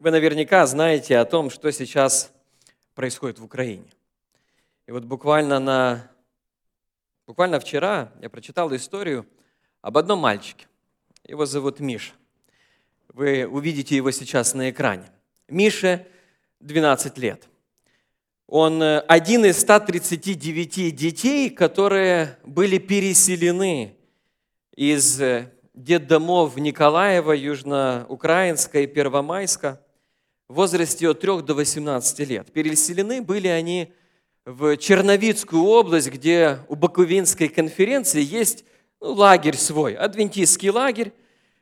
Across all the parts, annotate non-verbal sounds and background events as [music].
Вы наверняка знаете о том, что сейчас происходит в Украине. И вот буквально, на, буквально вчера я прочитал историю об одном мальчике. Его зовут Миша. Вы увидите его сейчас на экране. Мише 12 лет. Он э, один из 139 детей, которые были переселены из э, детдомов Николаева, Южноукраинска и Первомайска в возрасте от 3 до 18 лет. Переселены были они в Черновицкую область, где у Баковинской конференции есть ну, лагерь свой, адвентистский лагерь.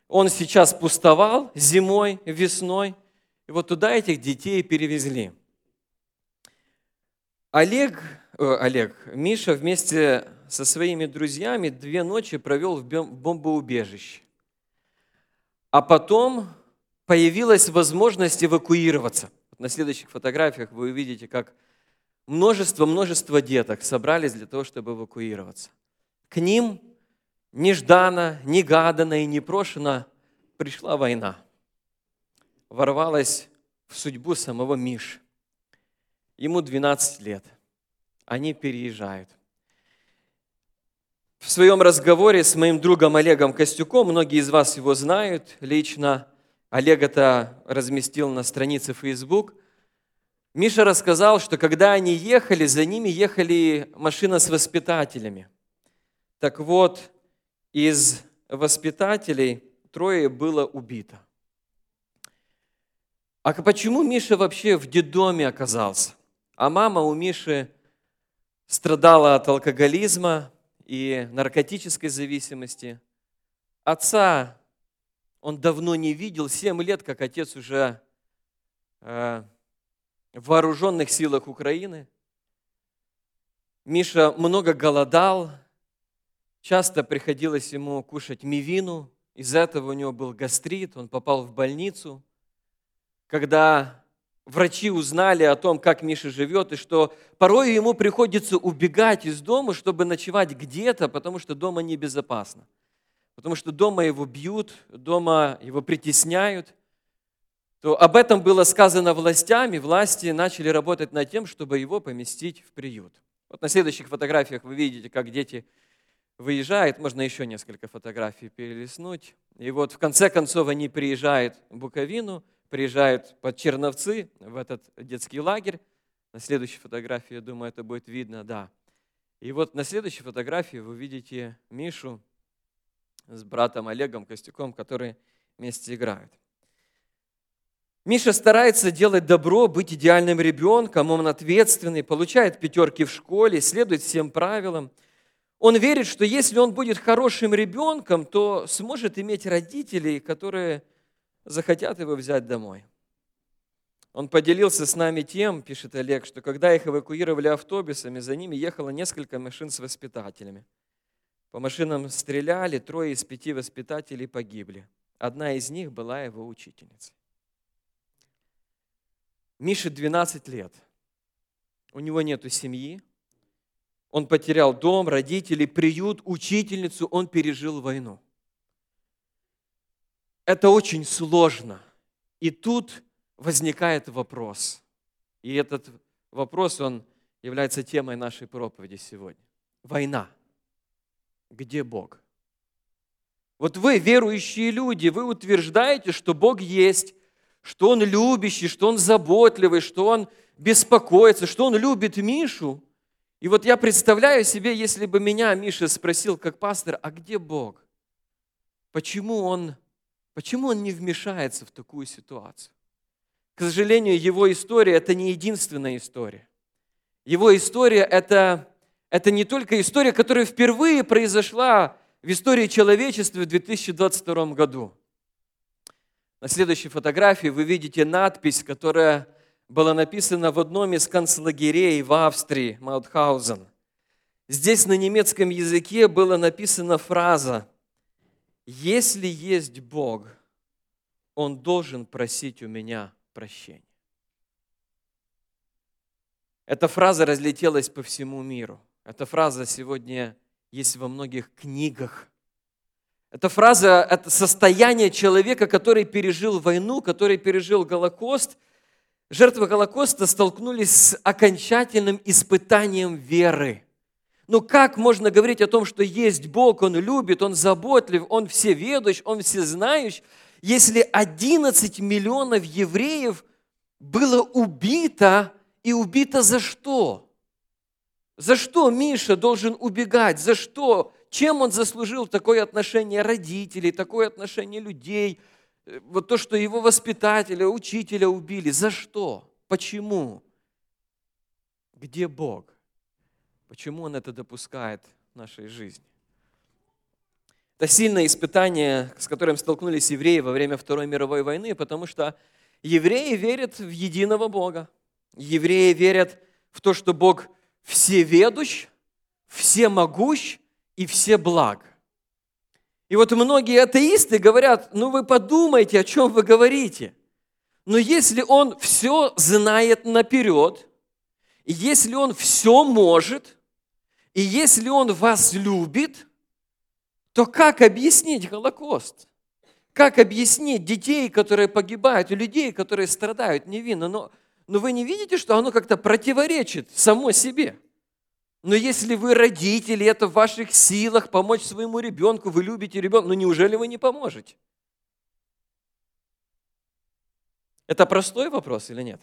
Он сейчас пустовал зимой, весной. И вот туда этих детей перевезли. Олег, э, Олег, Миша вместе со своими друзьями две ночи провел в бомбоубежище. А потом появилась возможность эвакуироваться. На следующих фотографиях вы увидите, как множество-множество деток собрались для того, чтобы эвакуироваться. К ним нежданно, негаданно и непрошено пришла война. Ворвалась в судьбу самого Миши. Ему 12 лет. Они переезжают. В своем разговоре с моим другом Олегом Костюком, многие из вас его знают лично, Олег это разместил на странице Facebook, Миша рассказал, что когда они ехали, за ними ехали машина с воспитателями. Так вот, из воспитателей трое было убито. А почему Миша вообще в детдоме оказался? А мама у Миши страдала от алкоголизма и наркотической зависимости. Отца он давно не видел, 7 лет, как отец уже э, в вооруженных силах Украины. Миша много голодал, часто приходилось ему кушать мивину, из-за этого у него был гастрит, он попал в больницу. Когда врачи узнали о том, как Миша живет, и что порой ему приходится убегать из дома, чтобы ночевать где-то, потому что дома небезопасно. Потому что дома его бьют, дома его притесняют. То об этом было сказано властями, власти начали работать над тем, чтобы его поместить в приют. Вот на следующих фотографиях вы видите, как дети выезжают, можно еще несколько фотографий перелистнуть. И вот в конце концов они приезжают в Буковину – приезжают под Черновцы в этот детский лагерь. На следующей фотографии, я думаю, это будет видно, да. И вот на следующей фотографии вы видите Мишу с братом Олегом Костюком, которые вместе играют. Миша старается делать добро, быть идеальным ребенком, он ответственный, получает пятерки в школе, следует всем правилам. Он верит, что если он будет хорошим ребенком, то сможет иметь родителей, которые захотят его взять домой. Он поделился с нами тем, пишет Олег, что когда их эвакуировали автобусами, за ними ехало несколько машин с воспитателями. По машинам стреляли, трое из пяти воспитателей погибли. Одна из них была его учительницей. Мише 12 лет. У него нет семьи. Он потерял дом, родителей, приют, учительницу. Он пережил войну это очень сложно. И тут возникает вопрос. И этот вопрос, он является темой нашей проповеди сегодня. Война. Где Бог? Вот вы, верующие люди, вы утверждаете, что Бог есть, что Он любящий, что Он заботливый, что Он беспокоится, что Он любит Мишу. И вот я представляю себе, если бы меня Миша спросил как пастор, а где Бог? Почему Он Почему он не вмешается в такую ситуацию? К сожалению, его история – это не единственная история. Его история – это, это не только история, которая впервые произошла в истории человечества в 2022 году. На следующей фотографии вы видите надпись, которая была написана в одном из концлагерей в Австрии, Маутхаузен. Здесь на немецком языке была написана фраза если есть Бог, Он должен просить у меня прощения. Эта фраза разлетелась по всему миру. Эта фраза сегодня есть во многих книгах. Эта фраза – это состояние человека, который пережил войну, который пережил Голокост. Жертвы Голокоста столкнулись с окончательным испытанием веры. Ну как можно говорить о том, что есть Бог, Он любит, Он заботлив, Он всеведущ, Он всезнающий, если 11 миллионов евреев было убито, и убито за что? За что Миша должен убегать? За что? Чем он заслужил такое отношение родителей, такое отношение людей? Э, вот то, что его воспитателя, учителя убили. За что? Почему? Где Бог? Почему Он это допускает в нашей жизни? Это сильное испытание, с которым столкнулись евреи во время Второй мировой войны, потому что евреи верят в единого Бога. Евреи верят в то, что Бог всеведущ, всемогущ и все благ. И вот многие атеисты говорят, ну вы подумайте, о чем вы говорите. Но если Он все знает наперед, если Он все может, и если Он вас любит, то как объяснить Холокост? Как объяснить детей, которые погибают, людей, которые страдают невинно? Но, но вы не видите, что оно как-то противоречит само себе? Но если вы родители, это в ваших силах помочь своему ребенку, вы любите ребенка, ну неужели вы не поможете? Это простой вопрос или нет?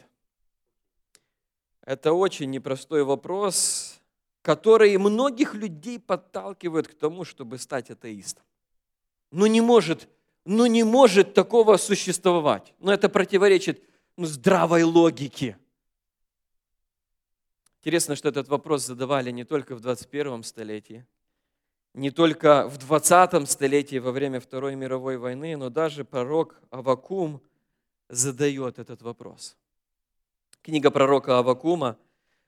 Это очень непростой вопрос, который многих людей подталкивает к тому, чтобы стать атеистом. Ну не может, ну не может такого существовать. Но это противоречит здравой логике. Интересно, что этот вопрос задавали не только в 21 столетии, не только в 20 столетии во время Второй мировой войны, но даже пророк Авакум задает этот вопрос. Книга пророка Авакума,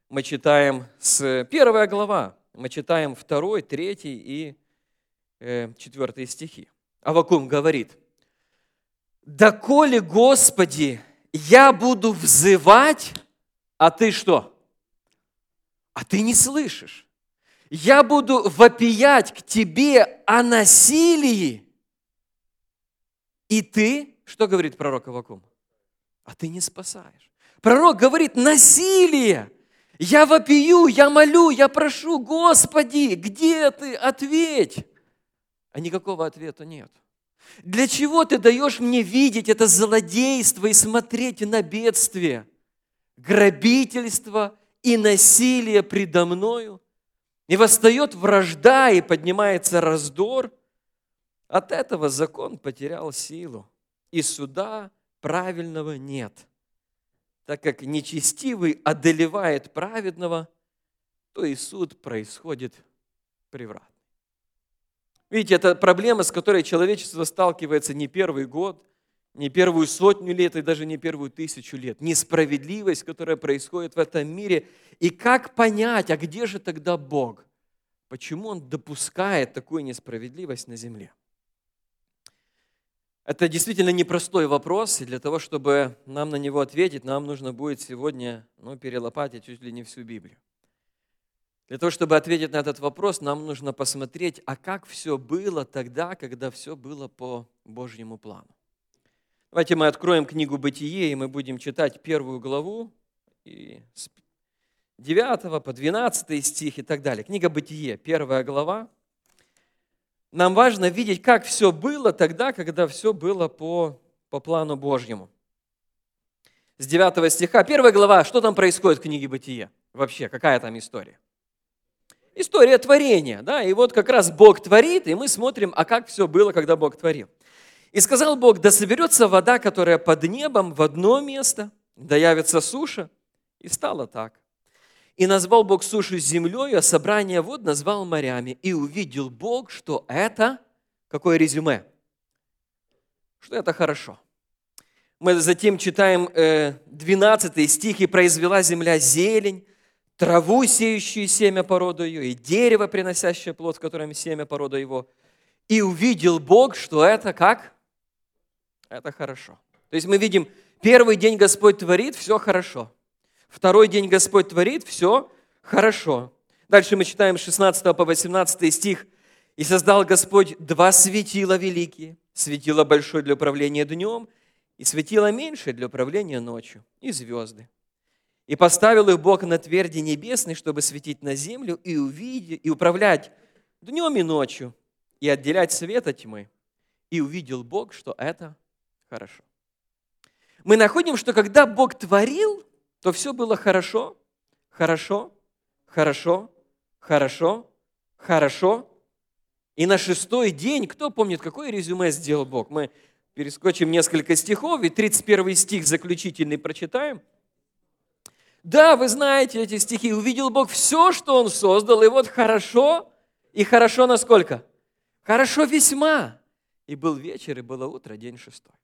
мы читаем с первая глава, мы читаем второй, третий и э, четвертый стихи. Авакум говорит, «Доколе, Господи, я буду взывать, а ты что?» а ты не слышишь. Я буду вопиять к тебе о насилии, и ты, что говорит пророк Авакум? А ты не спасаешь. Пророк говорит, насилие. Я вопию, я молю, я прошу, Господи, где ты? Ответь. А никакого ответа нет. Для чего ты даешь мне видеть это злодейство и смотреть на бедствие, грабительство и насилие предо мною, и восстает вражда, и поднимается раздор, от этого закон потерял силу, и суда правильного нет. Так как нечестивый одолевает праведного, то и суд происходит превратный. Видите, это проблема, с которой человечество сталкивается не первый год – не первую сотню лет и даже не первую тысячу лет. Несправедливость, которая происходит в этом мире. И как понять, а где же тогда Бог? Почему Он допускает такую несправедливость на земле? Это действительно непростой вопрос, и для того, чтобы нам на него ответить, нам нужно будет сегодня ну, перелопатить чуть ли не всю Библию. Для того, чтобы ответить на этот вопрос, нам нужно посмотреть, а как все было тогда, когда все было по Божьему плану. Давайте мы откроем книгу «Бытие», и мы будем читать первую главу, и с 9 по 12 стих и так далее. Книга «Бытие», первая глава. Нам важно видеть, как все было тогда, когда все было по, по плану Божьему. С 9 стиха, первая глава, что там происходит в книге «Бытие»? Вообще, какая там история? История творения, да, и вот как раз Бог творит, и мы смотрим, а как все было, когда Бог творил. И сказал Бог, да соберется вода, которая под небом в одно место, да явится суша. И стало так. И назвал Бог сушу землей, а собрание вод назвал морями. И увидел Бог, что это, какое резюме? Что это хорошо. Мы затем читаем 12 э, стих, «И произвела земля зелень, траву, сеющую семя породу ее, и дерево, приносящее плод, в котором семя порода его. И увидел Бог, что это как? Это хорошо. То есть мы видим, первый день Господь творит, все хорошо. Второй день Господь творит, все хорошо. Дальше мы читаем 16 по 18 стих. И создал Господь два светила великие, светило большое для управления днем и светило меньшее для управления ночью, и звезды. И поставил их Бог на тверди небесной, чтобы светить на землю и, увидеть, и управлять днем и ночью, и отделять свет от тьмы. И увидел Бог, что это хорошо. Мы находим, что когда Бог творил, то все было хорошо, хорошо, хорошо, хорошо, хорошо. И на шестой день, кто помнит, какое резюме сделал Бог? Мы перескочим несколько стихов, и 31 стих заключительный прочитаем. Да, вы знаете эти стихи. Увидел Бог все, что Он создал, и вот хорошо, и хорошо насколько? Хорошо весьма. И был вечер, и было утро, день шестой.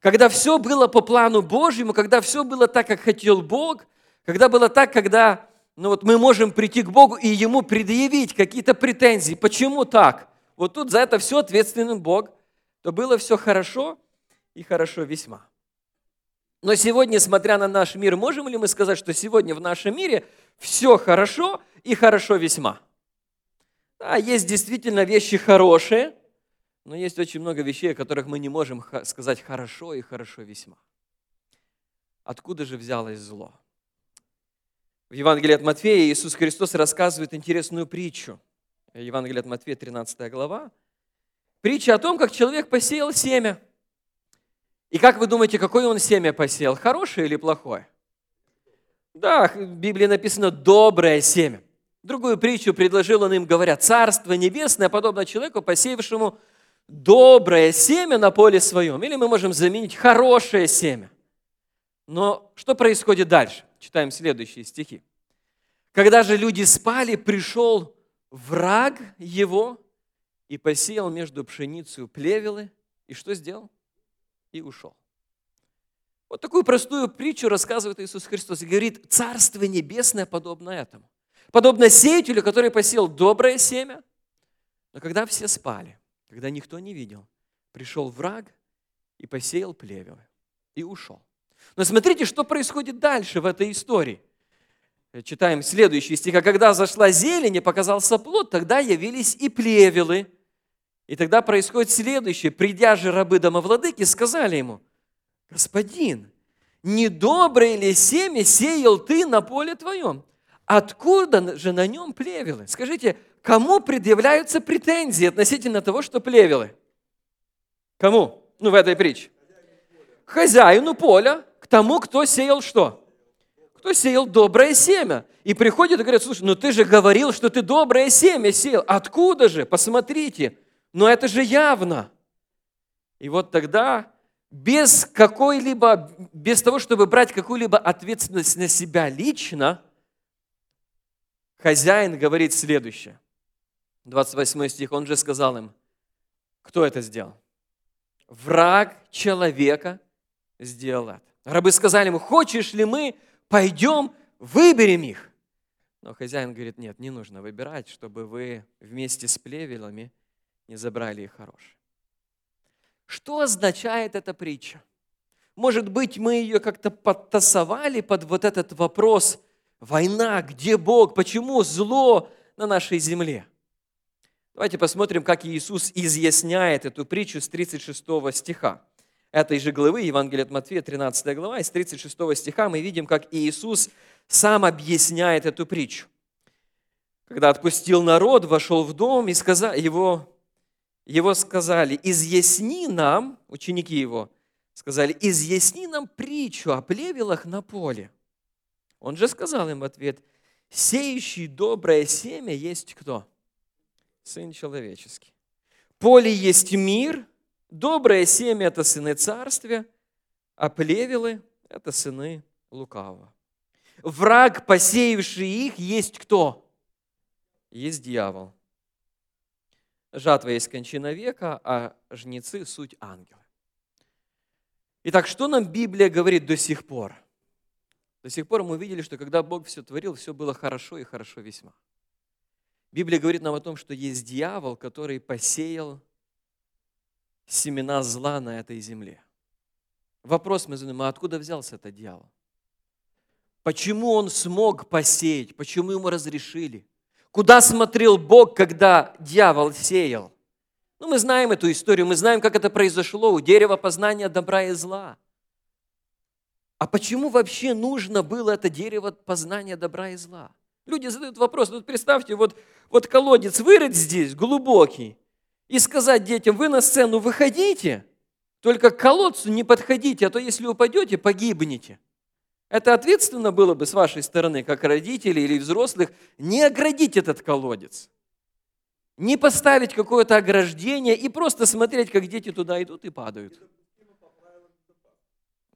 Когда все было по плану Божьему, когда все было так, как хотел Бог, когда было так, когда ну вот мы можем прийти к Богу и Ему предъявить какие-то претензии. Почему так? Вот тут за это все ответственен Бог. То было все хорошо и хорошо весьма. Но сегодня, смотря на наш мир, можем ли мы сказать, что сегодня в нашем мире все хорошо и хорошо весьма? Да, есть действительно вещи хорошие, но есть очень много вещей, о которых мы не можем сказать хорошо и хорошо весьма. Откуда же взялось зло? В Евангелии от Матфея Иисус Христос рассказывает интересную притчу. Евангелие от Матфея, 13 глава. Притча о том, как человек посеял семя. И как вы думаете, какое он семя посеял? Хорошее или плохое? Да, в Библии написано «доброе семя». Другую притчу предложил он им, говоря, «Царство небесное подобно человеку, посеявшему доброе семя на поле своем». Или мы можем заменить «хорошее семя». Но что происходит дальше? Читаем следующие стихи. «Когда же люди спали, пришел враг его и посеял между пшеницей плевелы». И что сделал? И ушел. Вот такую простую притчу рассказывает Иисус Христос и говорит, Царство Небесное подобно этому. Подобно сеятелю, который посеял доброе семя, но когда все спали, когда никто не видел, пришел враг и посеял плевелы и ушел. Но смотрите, что происходит дальше в этой истории. Читаем следующий стих. «А когда зашла зелень и показался плод, тогда явились и плевелы». И тогда происходит следующее. Придя же рабы домовладыки, сказали ему, «Господин, недоброе ли семя сеял ты на поле твоем? Откуда же на нем плевелы?» Скажите, кому предъявляются претензии относительно того, что плевелы? Кому? Ну, в этой притче. Хозяину поля, к тому, кто сеял что? Кто сеял доброе семя. И приходит и говорит, слушай, ну ты же говорил, что ты доброе семя сеял. Откуда же? Посмотрите. Но это же явно. И вот тогда без какой-либо, без того, чтобы брать какую-либо ответственность на себя лично, хозяин говорит следующее. 28 стих, он же сказал им, кто это сделал? Враг человека сделал это. Рабы сказали ему, хочешь ли мы пойдем, выберем их? Но хозяин говорит, нет, не нужно выбирать, чтобы вы вместе с плевелами не забрали их хорошие. Что означает эта притча? Может быть, мы ее как-то подтасовали под вот этот вопрос «Война, где Бог? Почему зло на нашей земле?» Давайте посмотрим, как Иисус изъясняет эту притчу с 36 стиха этой же главы, Евангелие от Матфея, 13 глава, из 36 стиха мы видим, как Иисус сам объясняет эту притчу. Когда отпустил народ, вошел в дом, и сказал, его, его сказали, изъясни нам, ученики его, сказали, изъясни нам притчу о плевелах на поле. Он же сказал им в ответ, сеющий доброе семя есть кто? Сын человеческий. Поле есть мир – Доброе семя – это сыны царствия, а плевелы – это сыны лукавого. Враг, посеявший их, есть кто? Есть дьявол. Жатва есть кончина века, а жнецы – суть ангелы. Итак, что нам Библия говорит до сих пор? До сих пор мы видели, что когда Бог все творил, все было хорошо и хорошо весьма. Библия говорит нам о том, что есть дьявол, который посеял семена зла на этой земле. Вопрос мы задаем, а откуда взялся этот дьявол? Почему он смог посеять? Почему ему разрешили? Куда смотрел Бог, когда дьявол сеял? Ну, мы знаем эту историю, мы знаем, как это произошло у дерева познания добра и зла. А почему вообще нужно было это дерево познания добра и зла? Люди задают вопрос, ну представьте, вот, вот колодец вырыть здесь, глубокий, и сказать детям, вы на сцену выходите, только к колодцу не подходите, а то если упадете, погибнете. Это ответственно было бы с вашей стороны, как родителей или взрослых, не оградить этот колодец. Не поставить какое-то ограждение и просто смотреть, как дети туда идут и падают.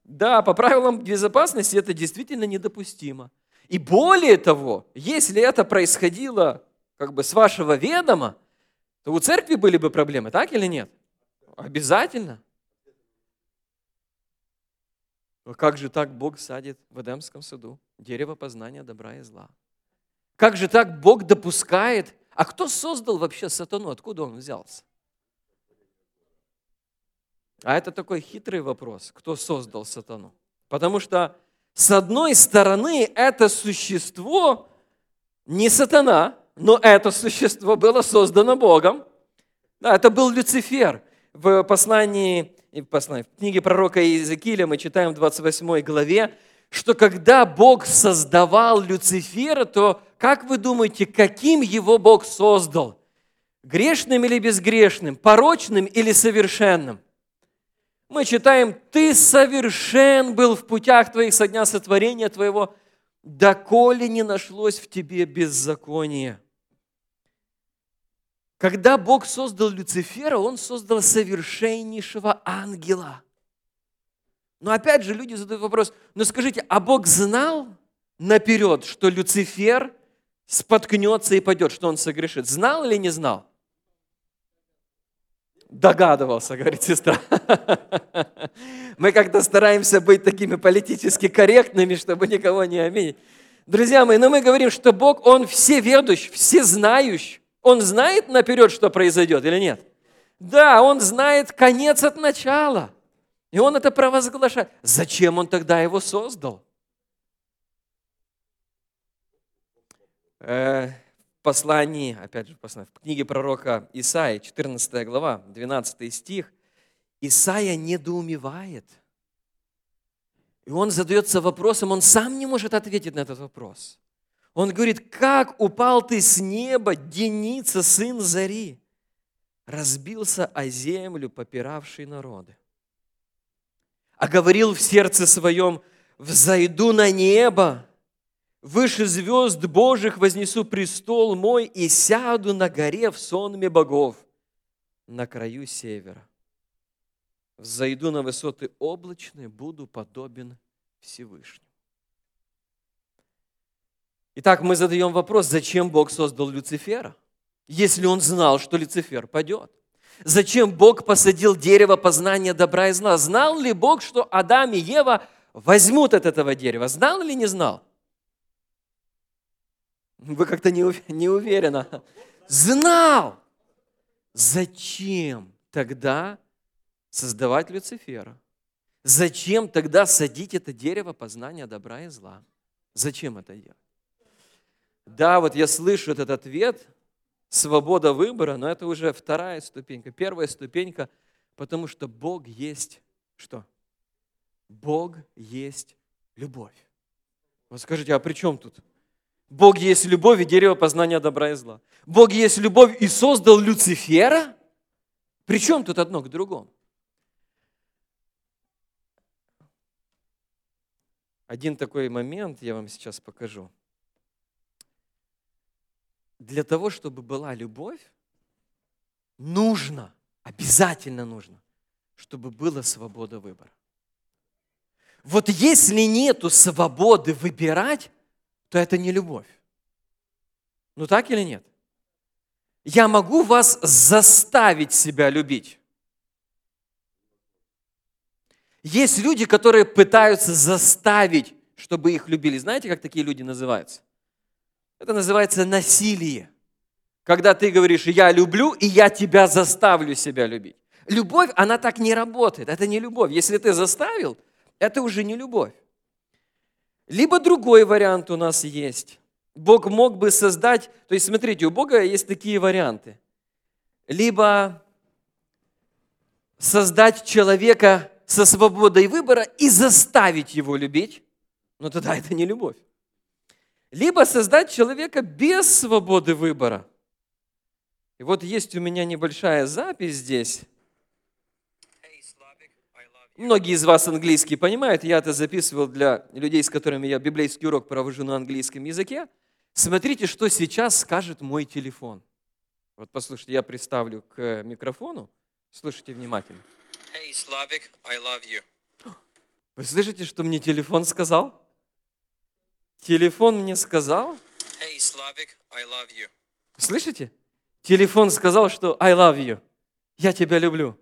Да, по правилам безопасности это действительно недопустимо. И более того, если это происходило как бы с вашего ведома, то у церкви были бы проблемы, так или нет? Обязательно. А как же так Бог садит в Эдемском саду дерево познания добра и зла? Как же так Бог допускает? А кто создал вообще сатану? Откуда он взялся? А это такой хитрый вопрос, кто создал сатану. Потому что с одной стороны это существо не сатана, но это существо было создано Богом. Да, это был Люцифер. В послании и послании. В книге пророка Иезекииля мы читаем в 28 главе, что когда Бог создавал Люцифера, то как вы думаете, каким его Бог создал? Грешным или безгрешным? Порочным или совершенным? Мы читаем, ты совершен был в путях твоих со дня сотворения твоего, доколе не нашлось в тебе беззакония. Когда Бог создал Люцифера, Он создал совершеннейшего ангела. Но опять же люди задают вопрос, ну скажите, а Бог знал наперед, что Люцифер споткнется и пойдет, что он согрешит? Знал или не знал? Догадывался, говорит сестра. [laughs] Мы как-то стараемся быть такими политически корректными, чтобы никого не обидеть. Друзья мои, но мы говорим, что Бог, Он всеведущ, всезнающий. Он знает наперед, что произойдет или нет? Да, он знает конец от начала. И он это провозглашает. Зачем он тогда его создал? Э, в послании, опять же, в книге пророка Исаия, 14 глава, 12 стих, Исаия недоумевает. И он задается вопросом, он сам не может ответить на этот вопрос. Он говорит, как упал ты с неба, Деница, сын Зари, разбился о землю, попиравший народы. А говорил в сердце своем, взойду на небо, выше звезд Божьих вознесу престол мой и сяду на горе в сонме богов на краю севера. Взойду на высоты облачные, буду подобен Всевышнему. Итак, мы задаем вопрос, зачем Бог создал Люцифера, если он знал, что Люцифер падет? Зачем Бог посадил дерево познания добра и зла? Знал ли Бог, что Адам и Ева возьмут от этого дерева? Знал или не знал? Вы как-то не, не уверены. Знал! Зачем тогда создавать Люцифера? Зачем тогда садить это дерево познания добра и зла? Зачем это делать? Да, вот я слышу этот ответ, свобода выбора, но это уже вторая ступенька. Первая ступенька, потому что Бог есть что? Бог есть любовь. Вот скажите, а при чем тут? Бог есть любовь и дерево познания добра и зла. Бог есть любовь и создал Люцифера? При чем тут одно к другому? Один такой момент я вам сейчас покажу – для того, чтобы была любовь, нужно, обязательно нужно, чтобы была свобода выбора. Вот если нету свободы выбирать, то это не любовь. Ну так или нет? Я могу вас заставить себя любить. Есть люди, которые пытаются заставить, чтобы их любили. Знаете, как такие люди называются? Это называется насилие. Когда ты говоришь, я люблю, и я тебя заставлю себя любить. Любовь, она так не работает. Это не любовь. Если ты заставил, это уже не любовь. Либо другой вариант у нас есть. Бог мог бы создать, то есть смотрите, у Бога есть такие варианты. Либо создать человека со свободой выбора и заставить его любить, но тогда это не любовь. Либо создать человека без свободы выбора. И вот есть у меня небольшая запись здесь. Многие из вас английский понимают, я это записывал для людей, с которыми я библейский урок провожу на английском языке. Смотрите, что сейчас скажет мой телефон. Вот послушайте, я приставлю к микрофону. Слушайте внимательно. Hey, Slavic, I love you. Вы слышите, что мне телефон сказал? Телефон мне сказал? Hey, Slavic, I love you. Слышите? Телефон сказал, что I love you. Я тебя люблю.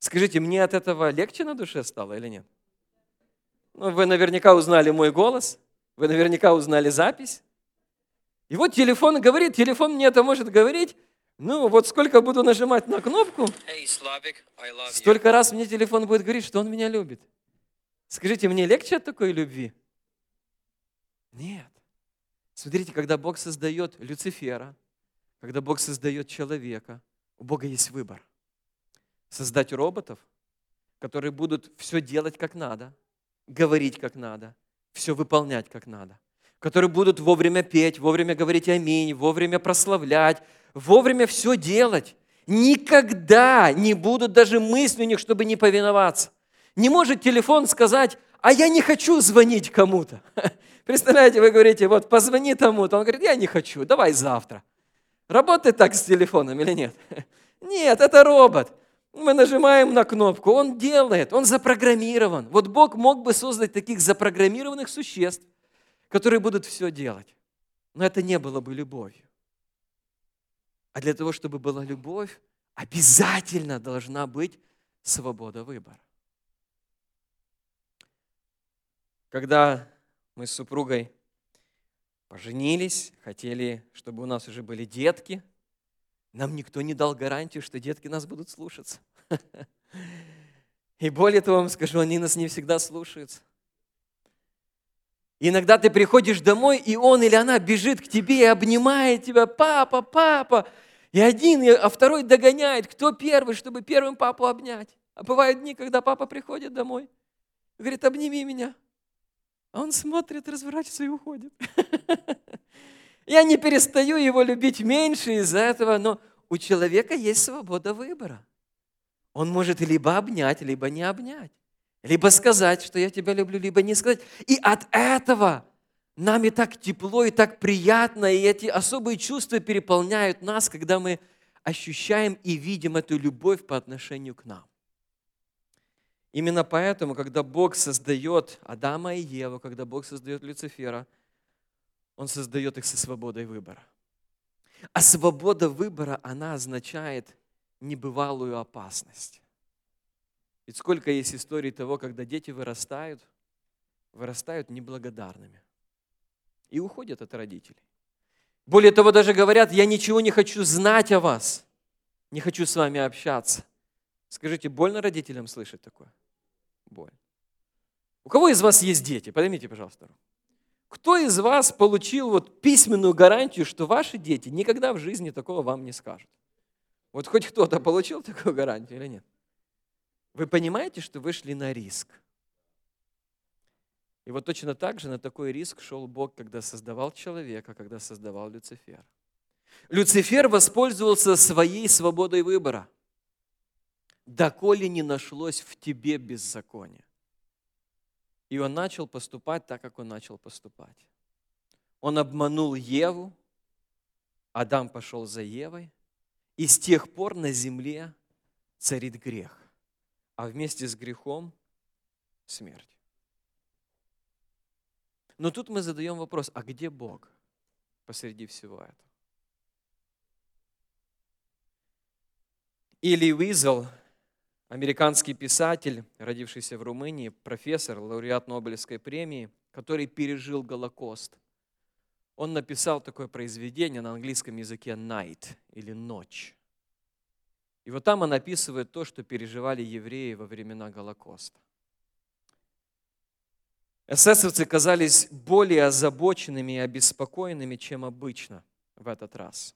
Скажите, мне от этого легче на душе стало или нет? Ну, вы наверняка узнали мой голос, вы наверняка узнали запись. И вот телефон говорит, телефон мне это может говорить, ну вот сколько буду нажимать на кнопку, hey, Slavic, столько раз мне телефон будет говорить, что он меня любит. Скажите, мне легче от такой любви? Нет. Смотрите, когда Бог создает Люцифера, когда Бог создает человека, у Бога есть выбор создать роботов, которые будут все делать как надо, говорить как надо, все выполнять как надо, которые будут вовремя петь, вовремя говорить аминь, вовремя прославлять, вовремя все делать. Никогда не будут даже мысли у них, чтобы не повиноваться. Не может телефон сказать, а я не хочу звонить кому-то. [laughs] Представляете, вы говорите, вот позвони тому-то. Он говорит, я не хочу, давай завтра. Работает так с телефоном или нет? [laughs] Нет, это робот. Мы нажимаем на кнопку, он делает, он запрограммирован. Вот Бог мог бы создать таких запрограммированных существ, которые будут все делать. Но это не было бы любовью. А для того, чтобы была любовь, обязательно должна быть свобода выбора. Когда мы с супругой поженились, хотели, чтобы у нас уже были детки – нам никто не дал гарантию, что детки нас будут слушаться. [laughs] И более того, вам скажу, они нас не всегда слушаются. Иногда ты приходишь домой, и он или она бежит к тебе и обнимает тебя, папа, папа. И один, а второй догоняет, кто первый, чтобы первым папу обнять. А бывают дни, когда папа приходит домой, говорит, обними меня. А он смотрит, разворачивается и уходит. [laughs] Я не перестаю его любить меньше из-за этого, но у человека есть свобода выбора. Он может либо обнять, либо не обнять. Либо сказать, что я тебя люблю, либо не сказать. И от этого нам и так тепло, и так приятно, и эти особые чувства переполняют нас, когда мы ощущаем и видим эту любовь по отношению к нам. Именно поэтому, когда Бог создает Адама и Еву, когда Бог создает Люцифера – он создает их со свободой выбора. А свобода выбора, она означает небывалую опасность. Ведь сколько есть историй того, когда дети вырастают, вырастают неблагодарными и уходят от родителей. Более того, даже говорят, я ничего не хочу знать о вас, не хочу с вами общаться. Скажите, больно родителям слышать такое? У кого из вас есть дети? Поднимите, пожалуйста. Кто из вас получил вот письменную гарантию, что ваши дети никогда в жизни такого вам не скажут? Вот хоть кто-то получил такую гарантию или нет? Вы понимаете, что вы шли на риск? И вот точно так же на такой риск шел Бог, когда создавал человека, когда создавал Люцифер. Люцифер воспользовался своей свободой выбора. Доколе не нашлось в тебе беззакония. И он начал поступать так, как он начал поступать. Он обманул Еву, Адам пошел за Евой, и с тех пор на земле царит грех, а вместе с грехом смерть. Но тут мы задаем вопрос, а где Бог посреди всего этого? Или Уизел американский писатель, родившийся в Румынии, профессор, лауреат Нобелевской премии, который пережил Голокост. Он написал такое произведение на английском языке «Night» или «Ночь». И вот там он описывает то, что переживали евреи во времена Голокоста. Эсэсовцы казались более озабоченными и обеспокоенными, чем обычно в этот раз.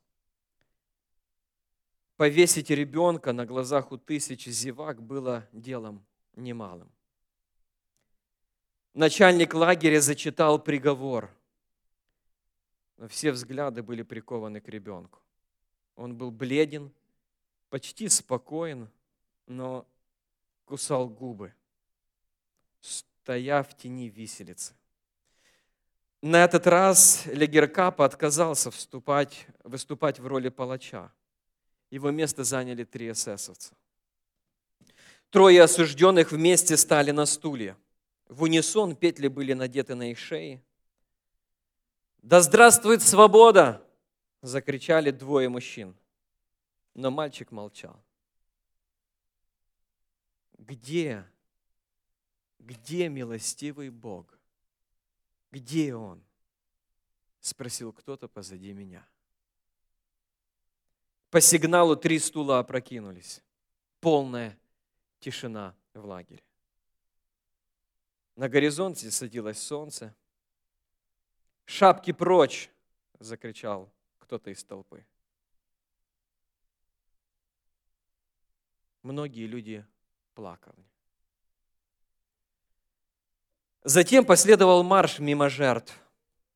Повесить ребенка на глазах у тысяч зевак было делом немалым. Начальник лагеря зачитал приговор, но все взгляды были прикованы к ребенку. Он был бледен, почти спокоен, но кусал губы, стоя в тени виселицы. На этот раз Легеркапа отказался вступать, выступать в роли палача. Его место заняли три эсэсовца. Трое осужденных вместе стали на стулья. В унисон петли были надеты на их шеи. «Да здравствует свобода!» – закричали двое мужчин. Но мальчик молчал. Где, где милостивый Бог? Где Он? Спросил кто-то позади меня. По сигналу три стула опрокинулись. Полная тишина в лагере. На горизонте садилось солнце. «Шапки прочь!» – закричал кто-то из толпы. Многие люди плакали. Затем последовал марш мимо жертв.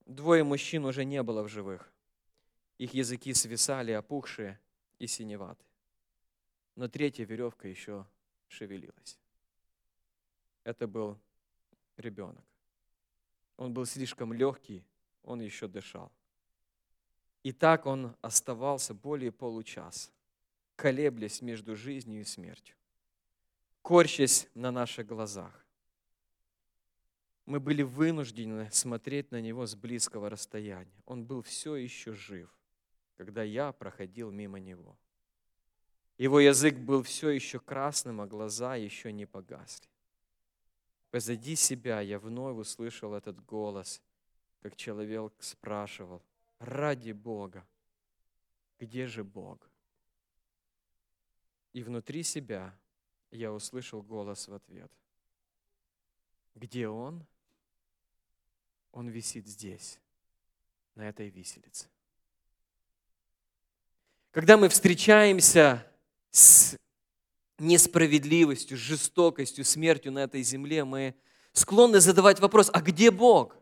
Двое мужчин уже не было в живых. Их языки свисали, опухшие и синеваты. Но третья веревка еще шевелилась. Это был ребенок. Он был слишком легкий, он еще дышал. И так он оставался более получаса, колеблясь между жизнью и смертью, корчась на наших глазах. Мы были вынуждены смотреть на него с близкого расстояния. Он был все еще жив, когда я проходил мимо него. Его язык был все еще красным, а глаза еще не погасли. Позади себя я вновь услышал этот голос, как человек спрашивал, ради Бога, где же Бог? И внутри себя я услышал голос в ответ. Где Он? Он висит здесь, на этой виселице. Когда мы встречаемся с несправедливостью, жестокостью, смертью на этой земле, мы склонны задавать вопрос, а где Бог?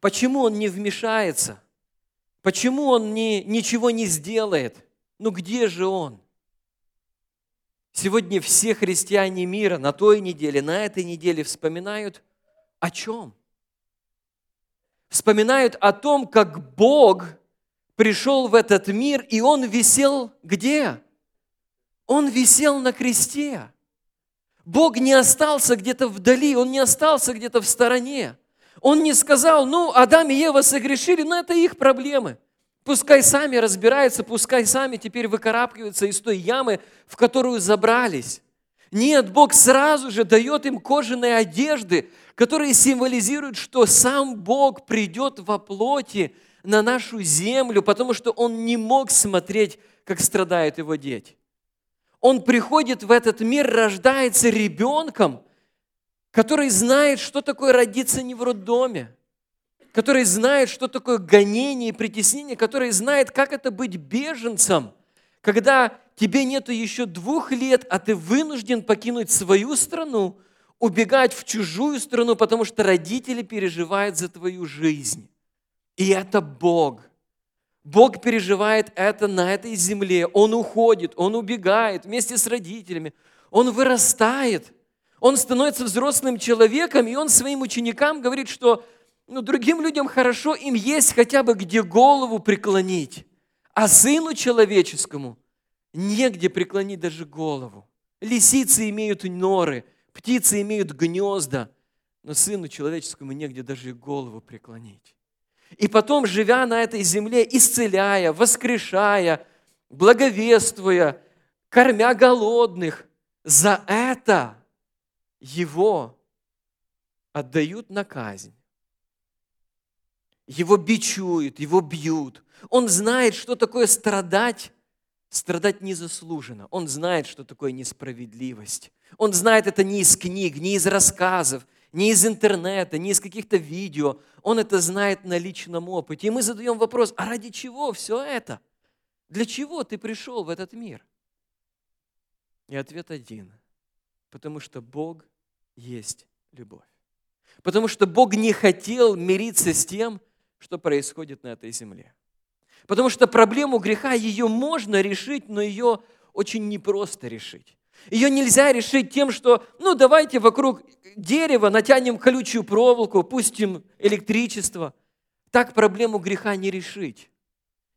Почему Он не вмешается? Почему Он не, ничего не сделает? Ну где же Он? Сегодня все христиане мира на той неделе, на этой неделе вспоминают о чем? Вспоминают о том, как Бог пришел в этот мир, и Он висел где? Он висел на кресте. Бог не остался где-то вдали, Он не остался где-то в стороне. Он не сказал, ну, Адам и Ева согрешили, но это их проблемы. Пускай сами разбираются, пускай сами теперь выкарабкиваются из той ямы, в которую забрались. Нет, Бог сразу же дает им кожаные одежды, которые символизируют, что сам Бог придет во плоти на нашу землю, потому что Он не мог смотреть, как страдают его дети. Он приходит в этот мир, рождается ребенком, который знает, что такое родиться не в роддоме, который знает, что такое гонение и притеснение, который знает, как это быть беженцем, когда тебе нету еще двух лет, а ты вынужден покинуть свою страну, убегать в чужую страну, потому что родители переживают за твою жизнь. И это Бог. Бог переживает это на этой земле. Он уходит, он убегает вместе с родителями. Он вырастает. Он становится взрослым человеком, и он своим ученикам говорит, что ну, другим людям хорошо, им есть хотя бы где голову преклонить. А сыну человеческому негде преклонить даже голову. Лисицы имеют норы, птицы имеют гнезда, но сыну человеческому негде даже голову преклонить. И потом, живя на этой земле, исцеляя, воскрешая, благовествуя, кормя голодных, за это его отдают на казнь. Его бичуют, его бьют. Он знает, что такое страдать. Страдать незаслуженно. Он знает, что такое несправедливость. Он знает это не из книг, не из рассказов, не из интернета, не из каких-то видео. Он это знает на личном опыте. И мы задаем вопрос, а ради чего все это? Для чего ты пришел в этот мир? И ответ один. Потому что Бог есть любовь. Потому что Бог не хотел мириться с тем, что происходит на этой земле. Потому что проблему греха, ее можно решить, но ее очень непросто решить. Ее нельзя решить тем, что, ну, давайте вокруг дерева натянем колючую проволоку, пустим электричество. Так проблему греха не решить.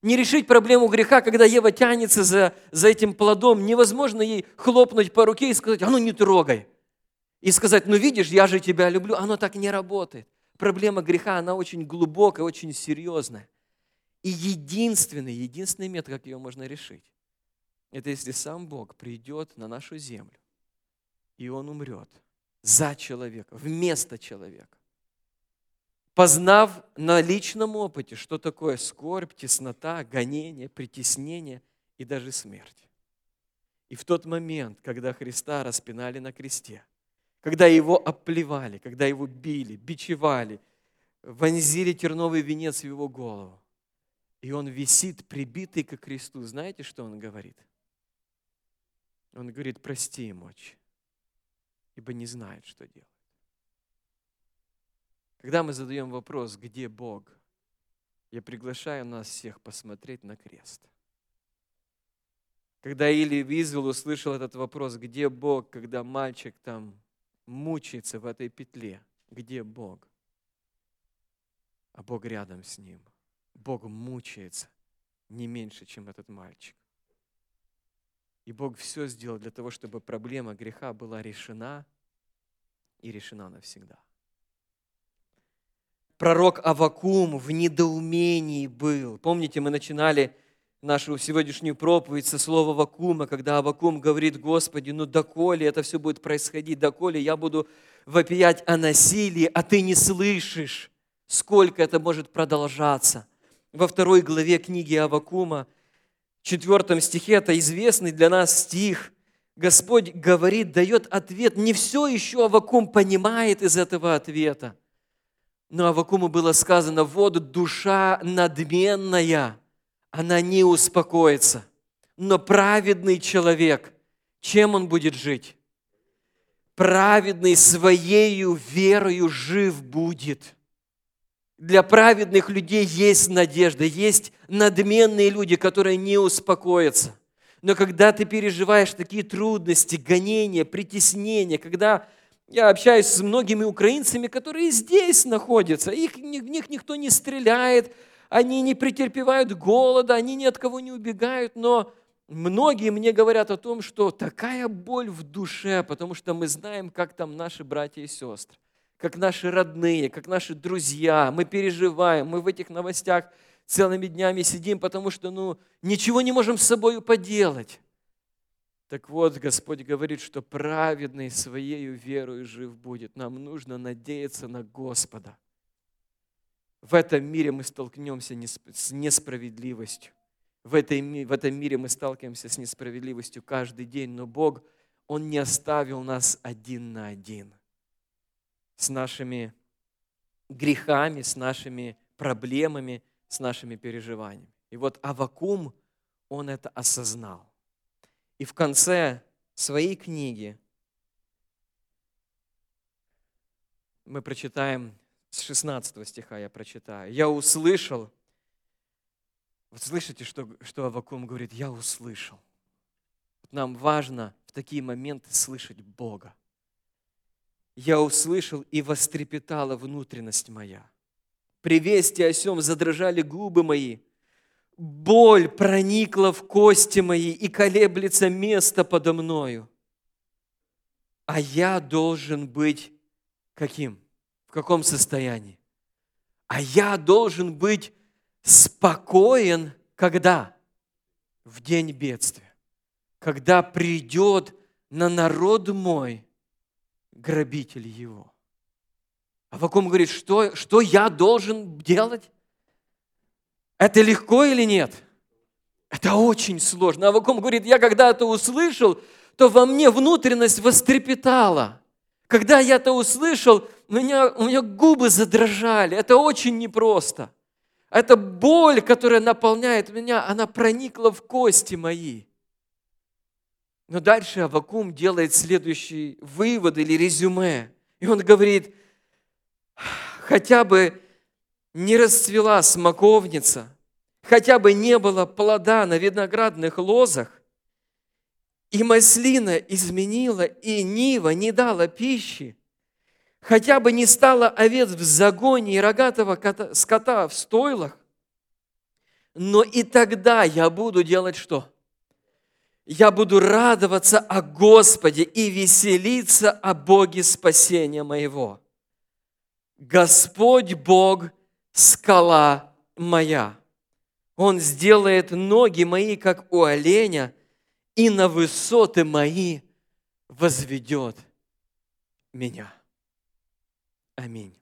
Не решить проблему греха, когда Ева тянется за, за этим плодом. Невозможно ей хлопнуть по руке и сказать, а ну не трогай. И сказать, ну видишь, я же тебя люблю. Оно так не работает. Проблема греха, она очень глубокая, очень серьезная. И единственный, единственный метод, как ее можно решить, это если сам Бог придет на нашу землю, и Он умрет за человека, вместо человека. Познав на личном опыте, что такое скорбь, теснота, гонение, притеснение и даже смерть. И в тот момент, когда Христа распинали на кресте, когда его оплевали, когда его били, бичевали, вонзили терновый венец в его голову, и он висит, прибитый к кресту, знаете, что он говорит? Он говорит, прости им, отче, ибо не знают, что делать. Когда мы задаем вопрос, где Бог, я приглашаю нас всех посмотреть на крест. Когда Или Визвел услышал этот вопрос, где Бог, когда мальчик там мучается в этой петле, где Бог? А Бог рядом с ним. Бог мучается не меньше, чем этот мальчик. И Бог все сделал для того, чтобы проблема греха была решена и решена навсегда. Пророк Авакум в недоумении был. Помните, мы начинали нашу сегодняшнюю проповедь со слова Авакума, когда Авакум говорит, Господи, ну доколе это все будет происходить, доколе я буду вопиять о насилии, а ты не слышишь, сколько это может продолжаться. Во второй главе книги Авакума – четвертом стихе, это известный для нас стих, Господь говорит, дает ответ. Не все еще Авакум понимает из этого ответа. Но Авакуму было сказано, вот душа надменная, она не успокоится. Но праведный человек, чем он будет жить? Праведный своею верою жив будет – для праведных людей есть надежда, есть надменные люди, которые не успокоятся. Но когда ты переживаешь такие трудности, гонения, притеснения, когда я общаюсь с многими украинцами, которые здесь находятся, их, в них никто не стреляет, они не претерпевают голода, они ни от кого не убегают, но многие мне говорят о том, что такая боль в душе, потому что мы знаем, как там наши братья и сестры как наши родные, как наши друзья. Мы переживаем, мы в этих новостях целыми днями сидим, потому что ну, ничего не можем с собой поделать. Так вот, Господь говорит, что праведный своей верою жив будет. Нам нужно надеяться на Господа. В этом мире мы столкнемся с несправедливостью. В, этой, в этом мире мы сталкиваемся с несправедливостью каждый день, но Бог, Он не оставил нас один на один – с нашими грехами, с нашими проблемами, с нашими переживаниями. И вот Авакум, он это осознал. И в конце своей книги мы прочитаем с 16 стиха, я прочитаю. «Я услышал». Вот слышите, что, что Авакум говорит? «Я услышал». Нам важно в такие моменты слышать Бога я услышал и вострепетала внутренность моя. При вести о сем задрожали губы мои. Боль проникла в кости мои и колеблется место подо мною. А я должен быть каким? В каком состоянии? А я должен быть спокоен, когда? В день бедствия. Когда придет на народ мой – грабитель его. Авакум говорит, что, что я должен делать? Это легко или нет? Это очень сложно. Авакум говорит, я когда это услышал, то во мне внутренность вострепетала. Когда я это услышал, у меня, у меня губы задрожали. Это очень непросто. Эта боль, которая наполняет меня, она проникла в кости мои. Но дальше Авакум делает следующий вывод или резюме. И он говорит, хотя бы не расцвела смоковница, хотя бы не было плода на виноградных лозах, и маслина изменила, и нива не дала пищи, хотя бы не стало овец в загоне и рогатого скота в стойлах, но и тогда я буду делать что? Я буду радоваться о Господе и веселиться о Боге спасения моего. Господь Бог – скала моя. Он сделает ноги мои, как у оленя, и на высоты мои возведет меня. Аминь.